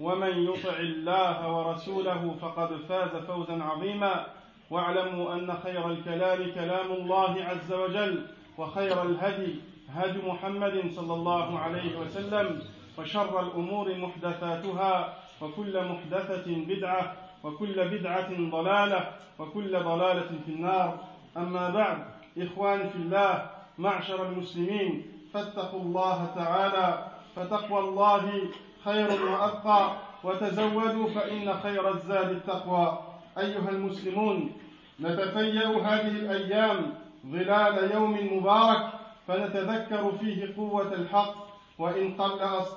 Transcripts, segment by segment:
ومن يطع الله ورسوله فقد فاز فوزا عظيما. واعلموا أن خير الكلام كلام الله عز وجل وخير الهدي هدي محمد صلى الله عليه وسلم وشر الأمور محدثاتها وكل محدثة بدعة وكل بدعة ضلالة وكل ضلالة في النار. أما بعد اخواني في الله معشر المسلمين فاتقوا الله تعالى فتقوى الله خير وأبقى. وتزودوا فإن خير الزاد التقوى. أيها المسلمون نتفيأ هذه الأيام ظلال يوم مبارك فنتذكر فيه قوة الحق وإن قل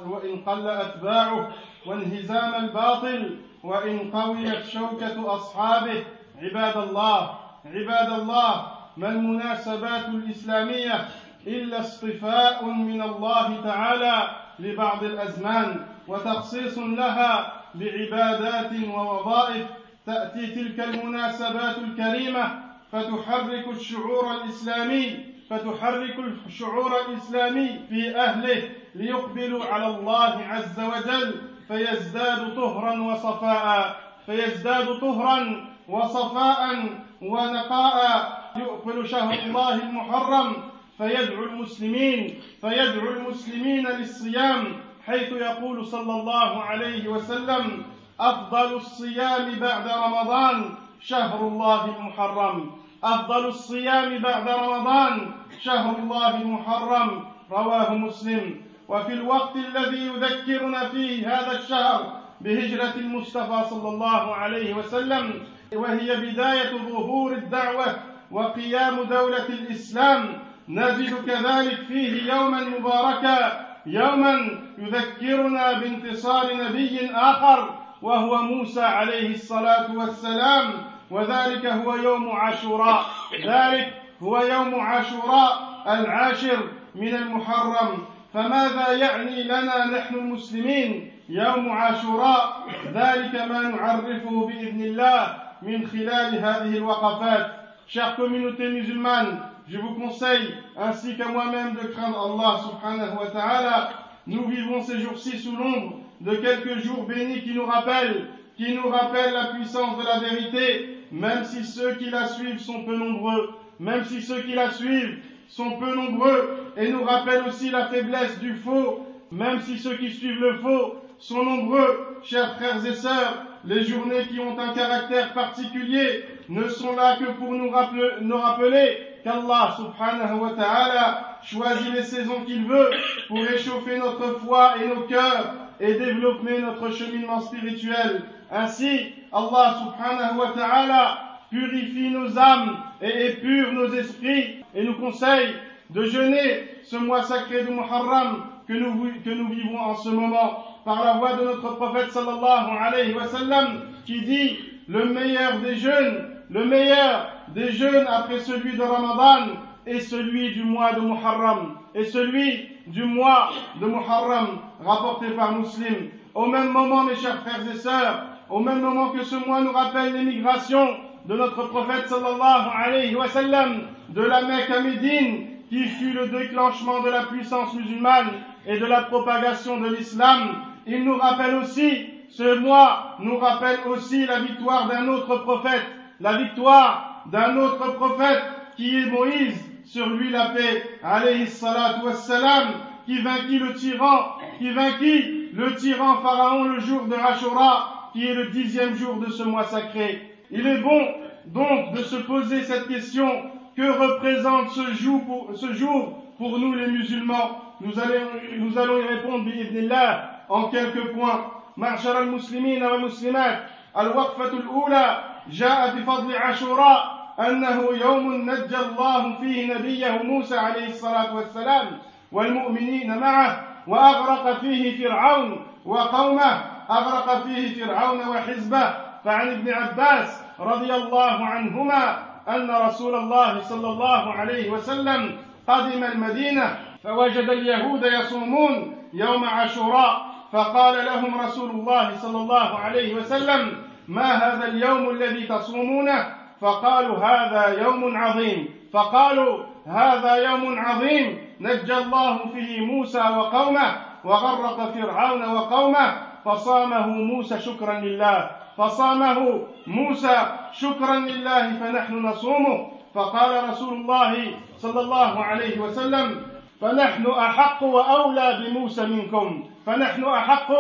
وإن قل أتباعه وانهزام الباطل وإن قويت شوكة أصحابه. عباد الله عباد الله ما المناسبات الإسلامية إلا اصطفاء من الله تعالى لبعض الأزمان؟ وتخصيص لها بعبادات ووظائف تأتي تلك المناسبات الكريمة فتحرك الشعور الإسلامي فتحرك الشعور الإسلامي في أهله ليقبلوا على الله عز وجل فيزداد طهرا وصفاء فيزداد طهرا وصفاء ونقاء. يقبل شهر الله المحرم فيدعو المسلمين فيدعو المسلمين للصيام حيث يقول صلى الله عليه وسلم أفضل الصيام بعد رمضان شهر الله المحرم. أفضل الصيام بعد رمضان شهر الله المحرم. رواه مسلم. وفي الوقت الذي يذكرنا فيه هذا الشهر بهجرة المصطفى صلى الله عليه وسلم وهي بداية ظهور الدعوة وقيام دولة الإسلام نجد كذلك فيه يوما مباركا يوما يذكرنا بانتصار نبي آخر وهو موسى عليه الصلاة والسلام. وذلك هو يوم عاشوراء. ذلك هو يوم عاشوراء العاشر من المحرم. فماذا يعني لنا نحن المسلمين؟ يوم عاشوراء. ذلك ما نعرفه بإذن الله من خلال هذه الوقفات. Chère communauté musulmane, je vous conseille, ainsi qu'à moi-même, de craindre Allah subhanahu wa ta'ala. Nous vivons ces jours-ci sous l'ombre de quelques jours bénis qui nous rappellent, qui nous rappellent la puissance de la vérité, même si ceux qui la suivent sont peu nombreux, même si ceux qui la suivent sont peu nombreux, et nous rappellent aussi la faiblesse du faux, même si ceux qui suivent le faux sont nombreux, chers frères et sœurs, les journées qui ont un caractère particulier ne sont là que pour nous rappeler, nous rappeler qu'Allah subhanahu wa ta'ala choisit les saisons qu'il veut pour réchauffer notre foi et nos cœurs et développer notre cheminement spirituel. Ainsi, Allah subhanahu wa ta'ala purifie nos âmes et épure nos esprits et nous conseille de jeûner ce mois sacré de Muharram que nous, vivons en ce moment par la voix de notre prophète sallallahu alayhi wa qui dit le meilleur des jeûnes, le meilleur des jeûnes après celui de Ramadan est celui du mois de Muharram et celui du mois de Muharram rapporté par Muslim. Au même moment, mes chers frères et sœurs, au même moment que ce mois nous rappelle l'émigration de notre prophète sallallahu alayhi wa sallam de la Mecque à Médine qui fut le déclenchement de la puissance musulmane et de la propagation de l'islam, il nous rappelle aussi, ce mois nous rappelle aussi la victoire d'un autre prophète, la victoire d'un autre prophète qui est Moïse, sur lui la paix, alayhi salatu wassalam, qui vainquit le tyran, qui vainquit le tyran Pharaon le jour de Ashura, qui est le dixième jour de ce mois sacré. Il est bon donc de se poser cette question, que représente ce jour pour, ce jour pour nous les musulmans nous allons, nous allons y répondre là en quelques points. معشر المسلمين والمسلمات الوقفة الأولى جاء بفضل عاشوراء أنه يوم نجى الله فيه نبيه موسى عليه الصلاة والسلام والمؤمنين معه وأغرق فيه فرعون وقومه أغرق فيه فرعون وحزبه. فعن ابن عباس رضي الله عنهما أن رسول الله صلى الله عليه وسلم قدم المدينة فوجد اليهود يصومون يوم عاشوراء. فقال لهم رسول الله صلى الله عليه وسلم ما هذا اليوم الذي تصومونه؟ فقالوا هذا يوم عظيم. فقالوا هذا يوم عظيم. نجى الله فيه موسى وقومه وغرق فرعون وقومه. فصامه موسى شكرا لله. فصامه موسى شكرا لله فنحن نصومه. فقال رسول الله صلى الله عليه وسلم فنحن أحق وأولى بموسى منكم. فنحن أحق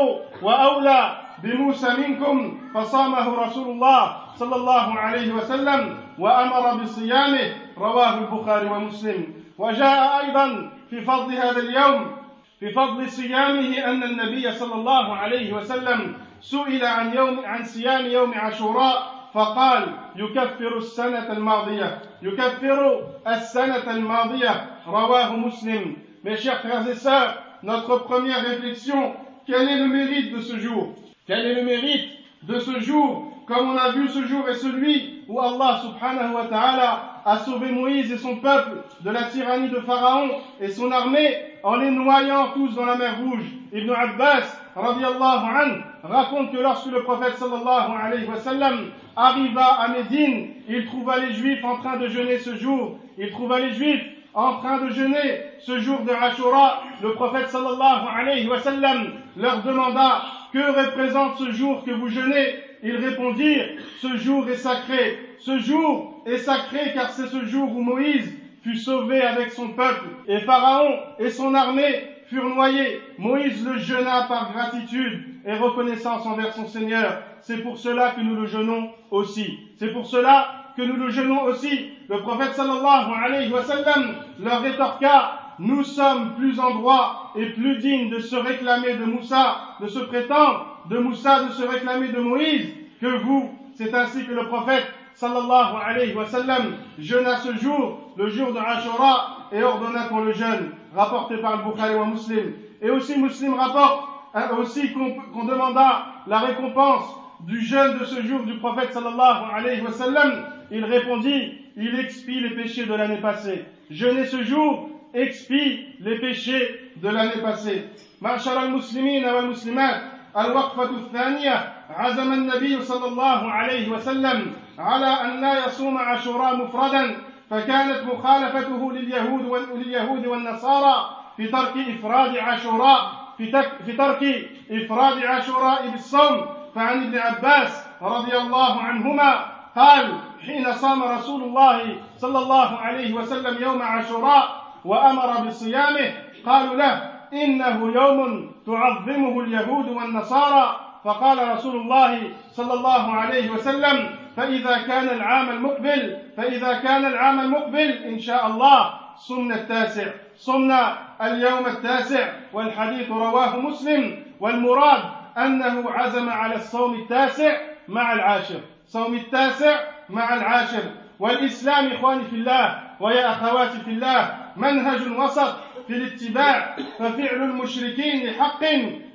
وأولى بموسى منكم. فصامه رسول الله. صلى الله عليه وسلم وأمر بصيامه رواه البخاري ومسلم. وجاء أيضا في فضل هذا اليوم في فضل صيامه أن النبي صلى الله عليه وسلم سئل عن يوم عن صيام يوم عاشوراء فقال يكفر السنة الماضية يكفر السنة الماضية. رواه مسلم. Mes chers frères et sœurs, notre première réflexion, quel est le mérite de ce jour? Quel est le mérite de ce jour? Comme on a vu, ce jour est celui où Allah subhanahu wa ta'ala a sauvé Moïse et son peuple de la tyrannie de Pharaon et son armée en les noyant tous dans la mer Rouge. Ibn Abbas raconte que lorsque le prophète sallallahu alayhi wa sallam arriva à Médine, il trouva les juifs en train de jeûner ce jour. Il trouva les juifs en train de jeûner ce jour de Ashura. Le prophète sallallahu alayhi wa sallam leur demanda que représente ce jour que vous jeûnez? Ils répondirent, ce jour est sacré. Ce jour est sacré car c'est ce jour où Moïse fut sauvé avec son peuple et Pharaon et son armée furent noyés. Moïse le jeûna par gratitude et reconnaissance envers son Seigneur. C'est pour cela que nous le jeûnons aussi. C'est pour cela que nous le jeûnons aussi. Le prophète sallallahu alayhi wa sallam leur rétorqua nous sommes plus en droit et plus dignes de se réclamer de Moussa, de se prétendre de Moussa de se réclamer de Moïse que vous. C'est ainsi que le prophète sallallahu alayhi wa sallam jeûna ce jour, le jour de Ashura, et ordonna pour le jeûne, rapporté par le Bukhari wa Muslim. Et aussi Muslim rapporte euh, aussi qu'on demanda la récompense du jeûne de ce jour du prophète sallallahu alayhi wa sallam, il répondit, il expie les péchés de l'année passée. Jeûner ce jour expie les péchés de l'année passée. al-Muslimin wa al-Muslimat, الوقفة الثانية عزم النبي صلى الله عليه وسلم على أن لا يصوم عاشوراء مفردا فكانت مخالفته لليهود ولليهود والنصارى في ترك إفراد عاشوراء في, في ترك إفراد عاشوراء بالصوم. فعن ابن عباس رضي الله عنهما قال حين صام رسول الله صلى الله عليه وسلم يوم عاشوراء وأمر بصيامه قالوا له إنه يوم تعظمه اليهود والنصارى. فقال رسول الله صلى الله عليه وسلم فإذا كان العام المقبل فإذا كان العام المقبل إن شاء الله. صمنا التاسع. صمنا اليوم التاسع والحديث رواه مسلم. والمراد أنه عزم على الصوم التاسع مع العاشر. صوم التاسع مع العاشر. والإسلام إخواني في الله ويا أخواتي في الله منهج وسط في الاتباع ففعل المشركين لحق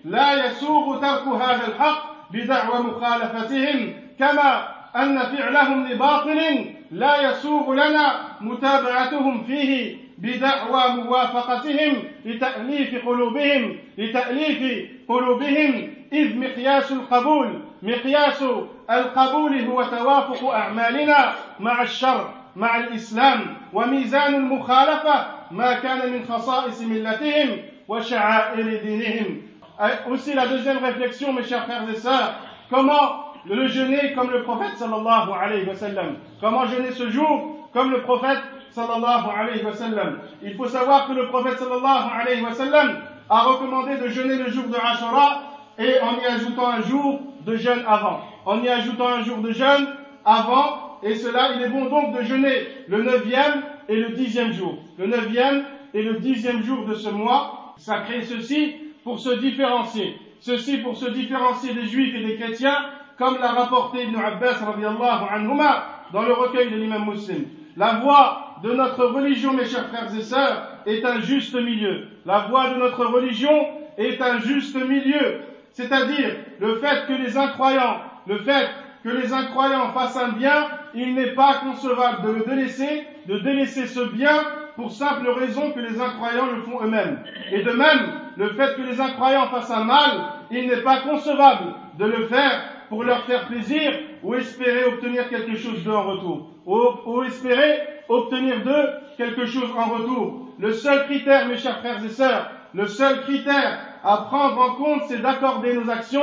لا يسوغ ترك هذا الحق بدعوى مخالفتهم كما أن فعلهم لباطل لا يسوغ لنا متابعتهم فيه بدعوى موافقتهم لتأليف قلوبهم لتأليف قلوبهم إذ مقياس القبول مقياس القبول هو توافق أعمالنا مع الشر مع الإسلام وميزان المخالفة ما كان من خصائص ملتهم وشعائر دينهم Aussi la deuxième réflexion, mes chers frères et sœurs, comment le jeûner comme le prophète sallallahu alayhi wa sallam Comment jeûner ce jour comme le prophète sallallahu alayhi wa sallam Il faut savoir que le prophète sallallahu alayhi wa sallam a recommandé de jeûner le jour de Ashura et en y ajoutant un jour de jeûne avant, en y ajoutant un jour de jeûne avant, et cela, il est bon donc de jeûner le neuvième et le dixième jour. Le neuvième et le dixième jour de ce mois, ça crée ceci pour se différencier. Ceci pour se différencier des juifs et des chrétiens, comme l'a rapporté Ibn Abbas dans le recueil de l'imam muslim. La voie de notre religion, mes chers frères et sœurs, est un juste milieu. La voie de notre religion est un juste milieu. C'est-à-dire le fait que les incroyants, le fait que les incroyants fassent un bien, il n'est pas concevable de le délaisser, de délaisser ce bien pour simple raison que les incroyants le font eux-mêmes. Et de même, le fait que les incroyants fassent un mal, il n'est pas concevable de le faire pour leur faire plaisir ou espérer obtenir quelque chose d'eux en retour. Ou, espérer obtenir d'eux quelque chose en retour. Le seul critère, mes chers frères et sœurs, le seul critère à prendre en compte, c'est d'accorder nos actions,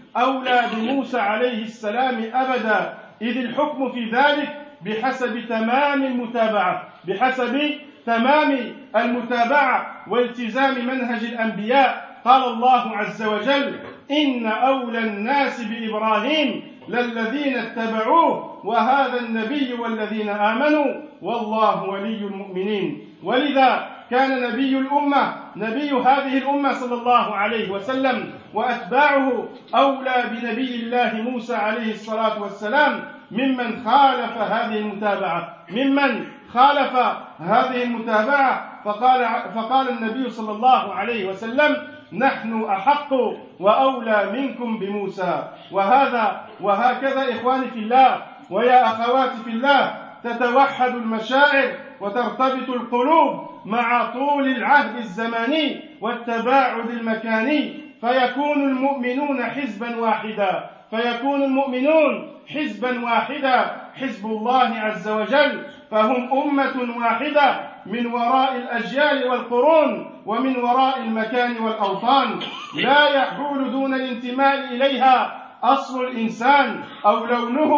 أولى بموسى عليه السلام أبدا. إذ الحكم في ذلك بحسب تمام المتابعة بحسب تمام المتابعة والتزام منهج الأنبياء. قال الله عز وجل إن أولى الناس بإبراهيم للذين اتبعوه وهذا النبي والذين آمنوا والله ولي المؤمنين. ولذا كان نبي الأمة نبي هذه الأمة صلى الله عليه وسلم وأتباعه أولى بنبي الله موسى عليه الصلاة والسلام ممن خالف هذه المتابعة. ممن خالف هذه المتابعة. فقال, فقال النبي صلى الله عليه وسلم نحن أحق وأولى منكم بموسى. وهذا وهكذا إخواني في الله ويا أخواتي في الله تتوحد المشاعر وترتبط القلوب مع طول العهد الزماني والتباعد المكاني فيكون المؤمنون حزبا واحدا فيكون المؤمنون حزبا واحدا حزب الله عز وجل فهم أمة واحدة من وراء الأجيال والقرون ومن وراء المكان والأوطان. لا يحول دون الانتماء إليها أصل الإنسان أو لونه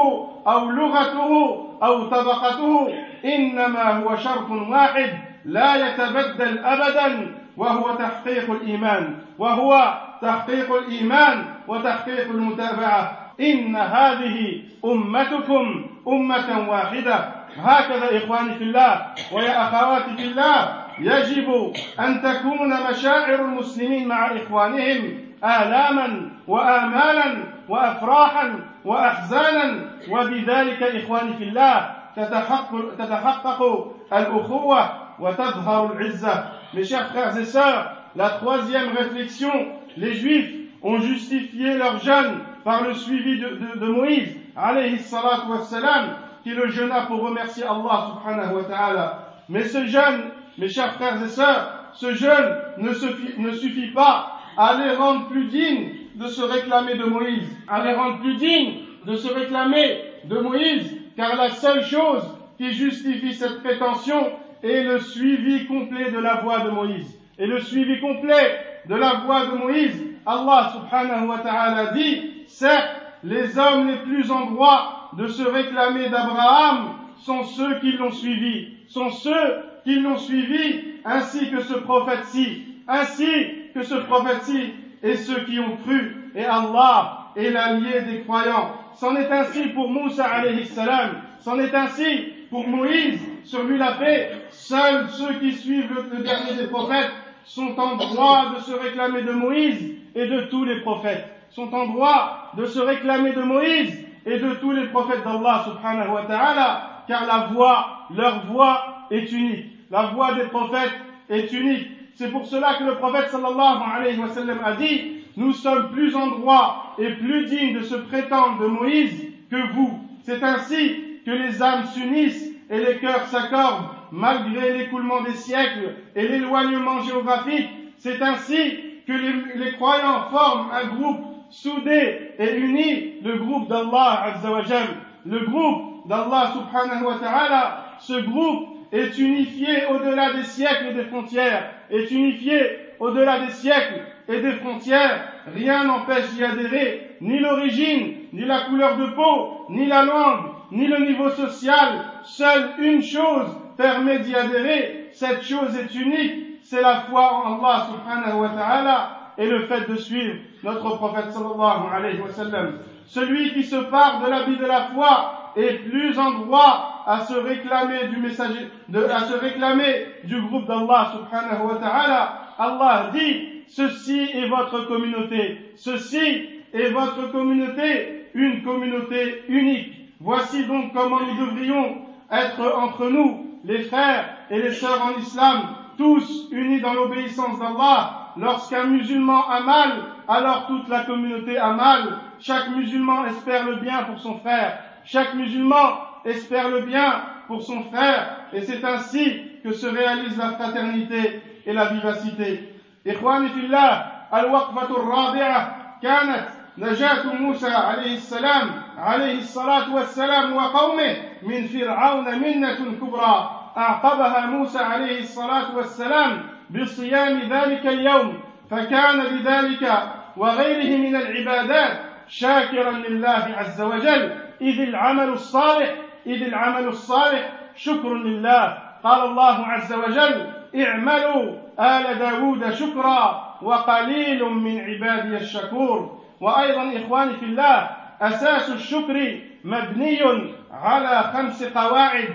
أو لغته أو طبقته إنما هو شرط واحد لا يتبدل أبدا وهو تحقيق الإيمان وهو تحقيق الإيمان وتحقيق المتابعة. إن هذه أمتكم أمة واحدة. هكذا إخواني في الله ويا أخواتي في الله يجب أن تكون مشاعر المسلمين مع إخوانهم آلاما وآمالا وأفراحا وأحزانا. وبذلك إخواني في الله تتحقق, تتحقق الأخوة Mes chers frères et sœurs, la troisième réflexion, les Juifs ont justifié leur jeûne par le suivi de, Moïse, alayhi salatu wassalam, qui le jeûna pour remercier Allah subhanahu wa ta'ala. Mais ce jeûne, mes chers frères et sœurs, ce jeûne ne suffit, ne suffit pas à les rendre plus dignes de se réclamer de Moïse, à les rendre plus dignes de se réclamer de Moïse, car la seule chose qui justifie cette prétention est le suivi complet de la voix de Moïse. Et le suivi complet de la voix de Moïse, Allah subhanahu wa ta'ala dit, certes, les hommes les plus en droit de se réclamer d'Abraham sont ceux qui l'ont suivi, sont ceux qui l'ont suivi, ainsi que ce prophète-ci, ainsi que ce prophète-ci et ceux qui ont cru, et Allah est l'allié des croyants. C'en est ainsi pour Moussa alayhi salam, c'en est ainsi pour Moïse, sur lui la paix. Seuls ceux qui suivent le, dernier des prophètes sont en droit de se réclamer de Moïse et de tous les prophètes, sont en droit de se réclamer de Moïse et de tous les prophètes d'Allah subhanahu wa ta'ala, car la voix, leur voix est unique. La voix des prophètes est unique. C'est pour cela que le prophète sallallahu alayhi wa sallam a dit, nous sommes plus en droit et plus dignes de se prétendre de Moïse que vous. C'est ainsi que les âmes s'unissent et les cœurs s'accordent malgré l'écoulement des siècles et l'éloignement géographique. C'est ainsi que les, croyants forment un groupe soudé et uni, le groupe d'Allah Azzawajal, le groupe d'Allah subhanahu wa ta'ala, ce groupe est unifié au-delà des siècles et des frontières, est unifié au-delà des siècles et des frontières. Rien n'empêche d'y adhérer, ni l'origine, ni la couleur de peau, ni la langue, ni le niveau social. Seule une chose permet d'y adhérer. Cette chose est unique, c'est la foi en Allah subhanahu wa ta'ala et le fait de suivre notre prophète sallallahu alayhi wa sallam. Celui qui se part de l'habit de la foi est plus en droit à se réclamer du messager, à se réclamer du groupe d'Allah subhanahu wa ta'ala. Allah dit, ceci est votre communauté, ceci est votre communauté, une communauté unique. Voici donc comment nous devrions être entre nous, les frères et les sœurs en islam, tous unis dans l'obéissance d'Allah. Lorsqu'un musulman a mal, alors toute la communauté a mal. Chaque musulman espère le bien pour son frère. Chaque musulman espère le bien pour son frère. Et c'est ainsi que se réalise la fraternité et la vivacité. إخواني في الله الوقفة الرابعة كانت نجاة موسى عليه السلام عليه الصلاة والسلام وقومه من فرعون منة كبرى. أعقبها موسى عليه الصلاة والسلام بصيام ذلك اليوم فكان بذلك وغيره من العبادات شاكرا لله عز وجل. إذ العمل الصالح إذ العمل الصالح شكر لله. قال الله عز وجل اعملوا آل داود شكرا وقليل من عبادي الشكور. وأيضا إخواني في الله أساس الشكر مبني على خمس قواعد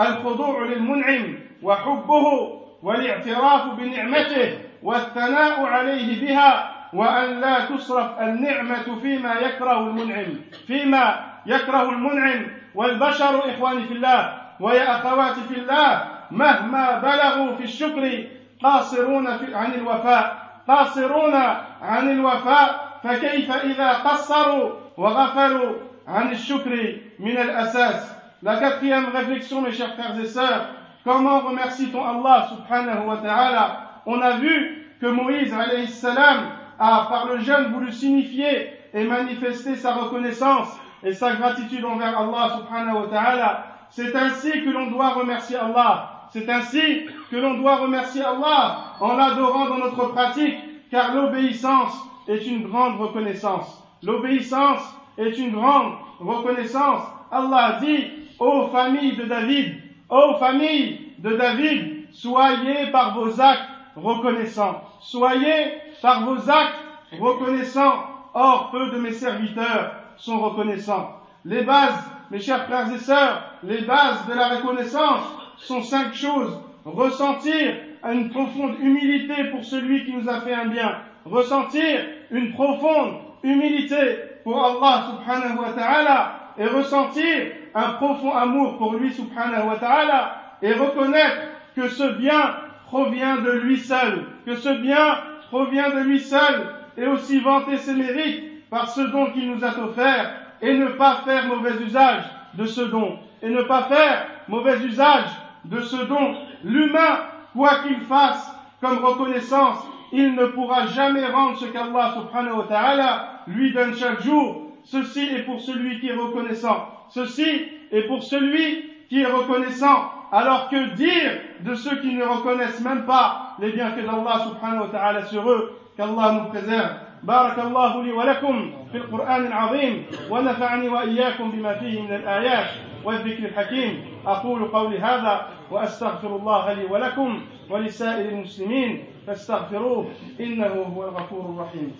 الخضوع للمنعم وحبه والاعتراف بنعمته والثناء عليه بها وأن لا تصرف النعمة فيما يكره المنعم فيما يكره المنعم. والبشر إخواني في الله ويا أخواتي في الله مهما بلغوا في الشكر قاصرون عن الوفاء قاصرون عن الوفاء فكيف إذا قصروا وغفلوا عن الشكر من الأساس La quatrième réflexion, mes chers frères et sœurs, comment remercie-t-on Allah subhanahu wa ta'ala On a vu que Moïse alayhi salam a par le jeûne voulu signifier et manifester sa reconnaissance et sa gratitude envers Allah subhanahu wa ta'ala. C'est ainsi que l'on doit remercier Allah. C'est ainsi que l'on doit remercier Allah en l'adorant dans notre pratique, car l'obéissance est une grande reconnaissance. L'obéissance est une grande reconnaissance. Allah dit ô famille de David, ô famille de David, soyez par vos actes reconnaissants. Soyez par vos actes reconnaissants. Or, peu de mes serviteurs sont reconnaissants. Les bases, mes chers frères et sœurs, les bases de la reconnaissance sont cinq choses. Ressentir une profonde humilité pour celui qui nous a fait un bien. Ressentir une profonde humilité pour Allah subhanahu wa ta'ala et ressentir un profond amour pour lui subhanahu wa ta'ala et reconnaître que ce bien provient de lui seul, que ce bien provient de lui seul et aussi vanter ses mérites par ce don qu'il nous a offert et ne pas faire mauvais usage de ce don et ne pas faire mauvais usage de ce don. L'humain, quoi qu'il fasse comme reconnaissance, il ne pourra jamais rendre ce qu'Allah subhanahu wa ta'ala lui donne chaque jour. Ceci est pour celui qui est reconnaissant. Ceci est pour celui qui est reconnaissant. Alors que dire de ceux qui ne reconnaissent même pas les bienfaits d'Allah subhanahu wa ta'ala sur eux, qu'Allah nous préserve. بارك الله لي ولكم في القرآن العظيم ونفعني وإياكم بما فيه من الآيات والذكر الحكيم أقول قولي هذا وأستغفر الله لي ولكم ولسائر المسلمين فاستغفروه إنه هو الغفور الرحيم.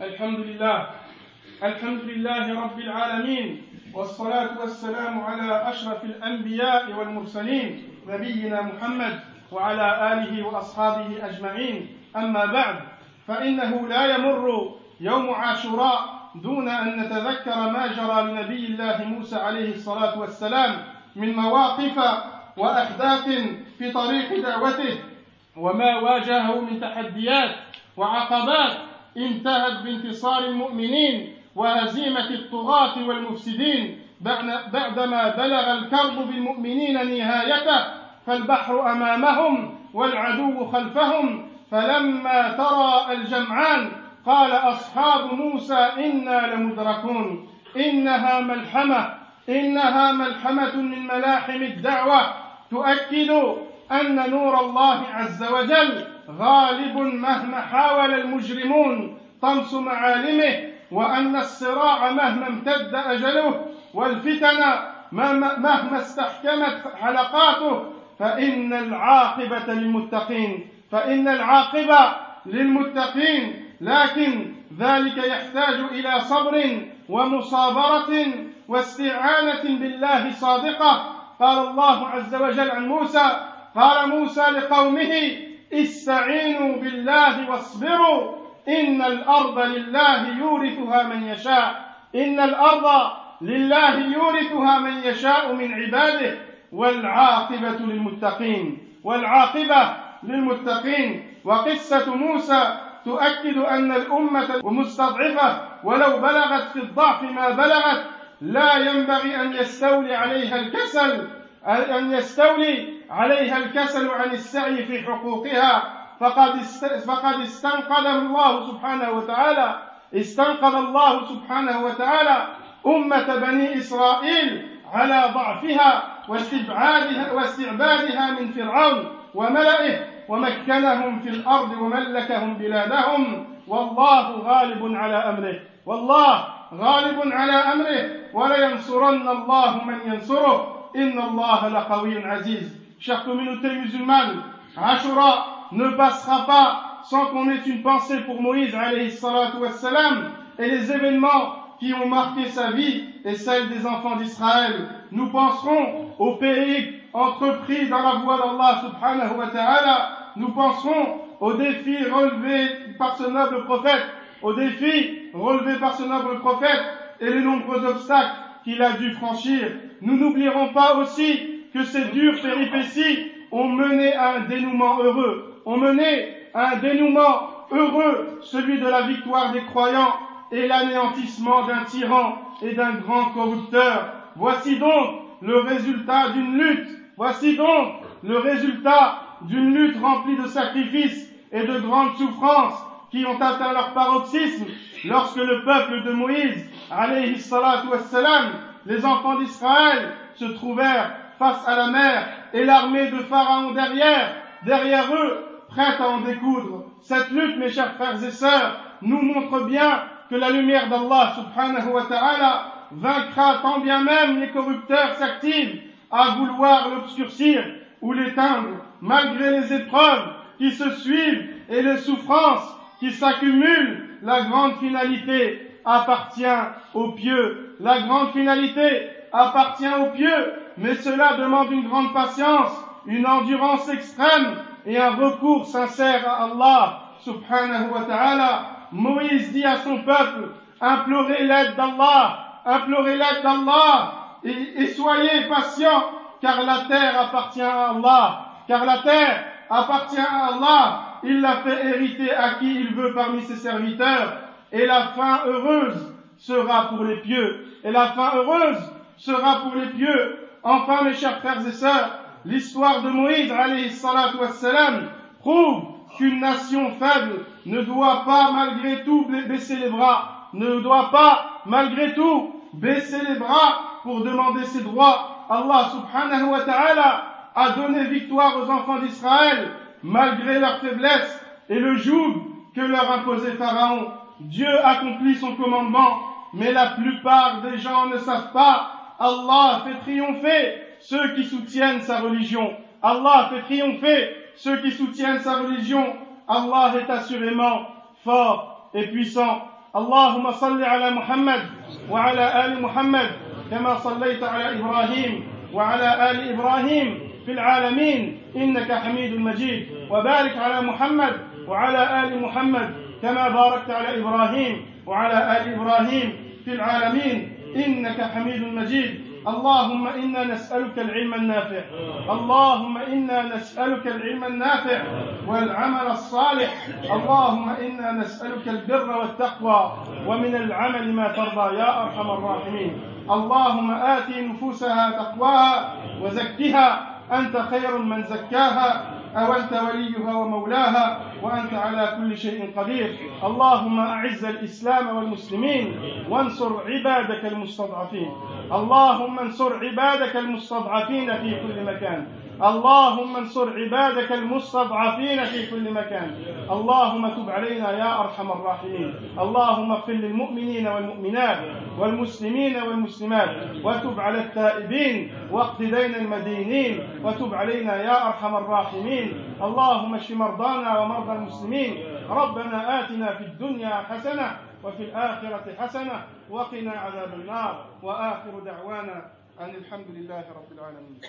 الحمد لله. الحمد لله رب العالمين. والصلاة والسلام على أشرف الأنبياء والمرسلين نبينا محمد وعلى آله وأصحابه أجمعين. أما بعد فإنه لا يمر يوم عاشوراء دون أن نتذكر ما جرى لنبي الله موسى عليه الصلاة والسلام من مواقف وأحداث في طريق دعوته وما واجهه من تحديات وعقبات انتهت بانتصار المؤمنين وهزيمة الطغاة والمفسدين بعدما بلغ الكرب بالمؤمنين نهايته فالبحر أمامهم والعدو خلفهم فلما ترى الجمعان قال أصحاب موسى إنا لمدركون إنها ملحمة إنها ملحمة من ملاحم الدعوة. تؤكد أن نور الله عز وجل غالب مهما حاول المجرمون طمس معالمه وأن الصراع مهما امتد أجله والفتن مهما استحكمت حلقاته. فإن العاقبة للمتقين فإن العاقبة للمتقين لكن ذلك يحتاج إلى صبر ومصابرة واستعانة بالله صادقة. قال الله عز وجل عن موسى قال موسى لقومه استعينوا بالله واصبروا إن الأرض لله يورثها من يشاء. إن الأرض لله يورثها من يشاء من عباده والعاقبة للمتقين والعاقبة للمتقين. وقصة موسى تؤكد أن الأمة مستضعفة ولو بلغت في الضعف ما بلغت لا ينبغي أن يستولي عليها الكسل ان يستولي عليها الكسل عن السعي في حقوقها. فقد فقد استنقذ الله سبحانه وتعالى استنقذ الله سبحانه وتعالى أمة بني إسرائيل على ضعفها واستبعادها واستعبادها من فرعون. وملئه ومكنهم في الأرض وملكهم بلادهم والله غالب على أمره والله غالب على أمره ولينصرن الله من ينصره إن الله لقوي عزيز chère communauté musulmane, Ashura ne passera pas sans qu'on ait une pensée pour Moïse wassalam, et les événements qui ont marqué sa vie et celle des enfants d'Israël. Nous penserons aux pays entrepris dans la voie d'Allah subhanahu wa ta'ala. Nous penserons aux défis relevés par ce noble prophète, aux défis relevés par ce noble prophète et les nombreux obstacles qu'il a dû franchir. Nous n'oublierons pas aussi que ces dures péripéties ont mené à un dénouement heureux, ont mené à un dénouement heureux, celui de la victoire des croyants et l'anéantissement d'un tyran et d'un grand corrupteur. Voici donc le résultat d'une lutte, voici donc le résultat d'une lutte remplie de sacrifices et de grandes souffrances qui ont atteint leur paroxysme lorsque le peuple de Moïse, alayhi les enfants d'Israël, se trouvèrent face à la mer et l'armée de Pharaon derrière, derrière eux, prête à en découdre. Cette lutte, mes chers frères et sœurs, nous montre bien que la lumière d'Allah subhanahu wa ta'ala vaincra tant bien même les corrupteurs s'activent à vouloir l'obscurcir ou l'éteindre, malgré les épreuves qui se suivent et les souffrances qui s'accumulent, la grande finalité appartient aux pieux. La grande finalité appartient aux pieux mais cela demande une grande patience, une endurance extrême et un recours sincère à Allah subhanahu wa ta'ala. Moïse dit à son peuple, implorez l'aide d'Allah, implorez l'aide d'Allah et, soyez patients car la terre appartient à Allah, car la terre appartient à Allah, il l'a fait hériter à qui il veut parmi ses serviteurs. Et la fin heureuse sera pour les pieux. Et la fin heureuse sera pour les pieux. Enfin, mes chers frères et sœurs, l'histoire de Moïse, wassalam, prouve qu'une nation faible ne doit pas malgré tout baisser les bras, ne doit pas malgré tout baisser les bras pour demander ses droits, Allah subhanahu wa ta'ala a donné victoire aux enfants d'Israël malgré leur faiblesse et le joug que leur imposait Pharaon. Dieu accomplit son commandement, mais la plupart des gens ne savent pas. Allah fait triompher ceux qui soutiennent sa religion. Allah fait triompher ceux qui soutiennent sa religion. Allah est assurément fort et puissant. Allahumma salli ala Muhammad wa ala ali Muhammad. كما صليت على إبراهيم وعلى آل إبراهيم في العالمين إنك حميد مجيد. وبارك على محمد وعلى آل محمد كما باركت على إبراهيم وعلى آل إبراهيم في العالمين إنك حميد مجيد. اللهم إنا نسألك العلم النافع. اللهم إنا نسألك العلم النافع والعمل الصالح. اللهم إنا نسألك البر والتقوى ومن العمل ما ترضى يا أرحم الراحمين. اللهم آت نفوسها تقواها وزكها أنت خير من زكاها أو أنت وليها ومولاها وأنت على كل شيء قدير. اللهم أعز الإسلام والمسلمين وانصر عبادك المستضعفين. اللهم انصر عبادك المستضعفين في كل مكان. اللهم انصر عبادك المستضعفين في كل مكان. اللهم تب علينا يا أرحم الراحمين. اللهم اغفر للمؤمنين والمؤمنات والمسلمين والمسلمات وتب على التائبين واقض دين المدينين وتب علينا يا أرحم الراحمين. اللهم اشف مرضانا ومرضى المسلمين. ربنا آتنا في الدنيا حسنة وفي الآخرة حسنة وقنا عذاب النار. وآخر دعوانا أن الحمد لله رب العالمين.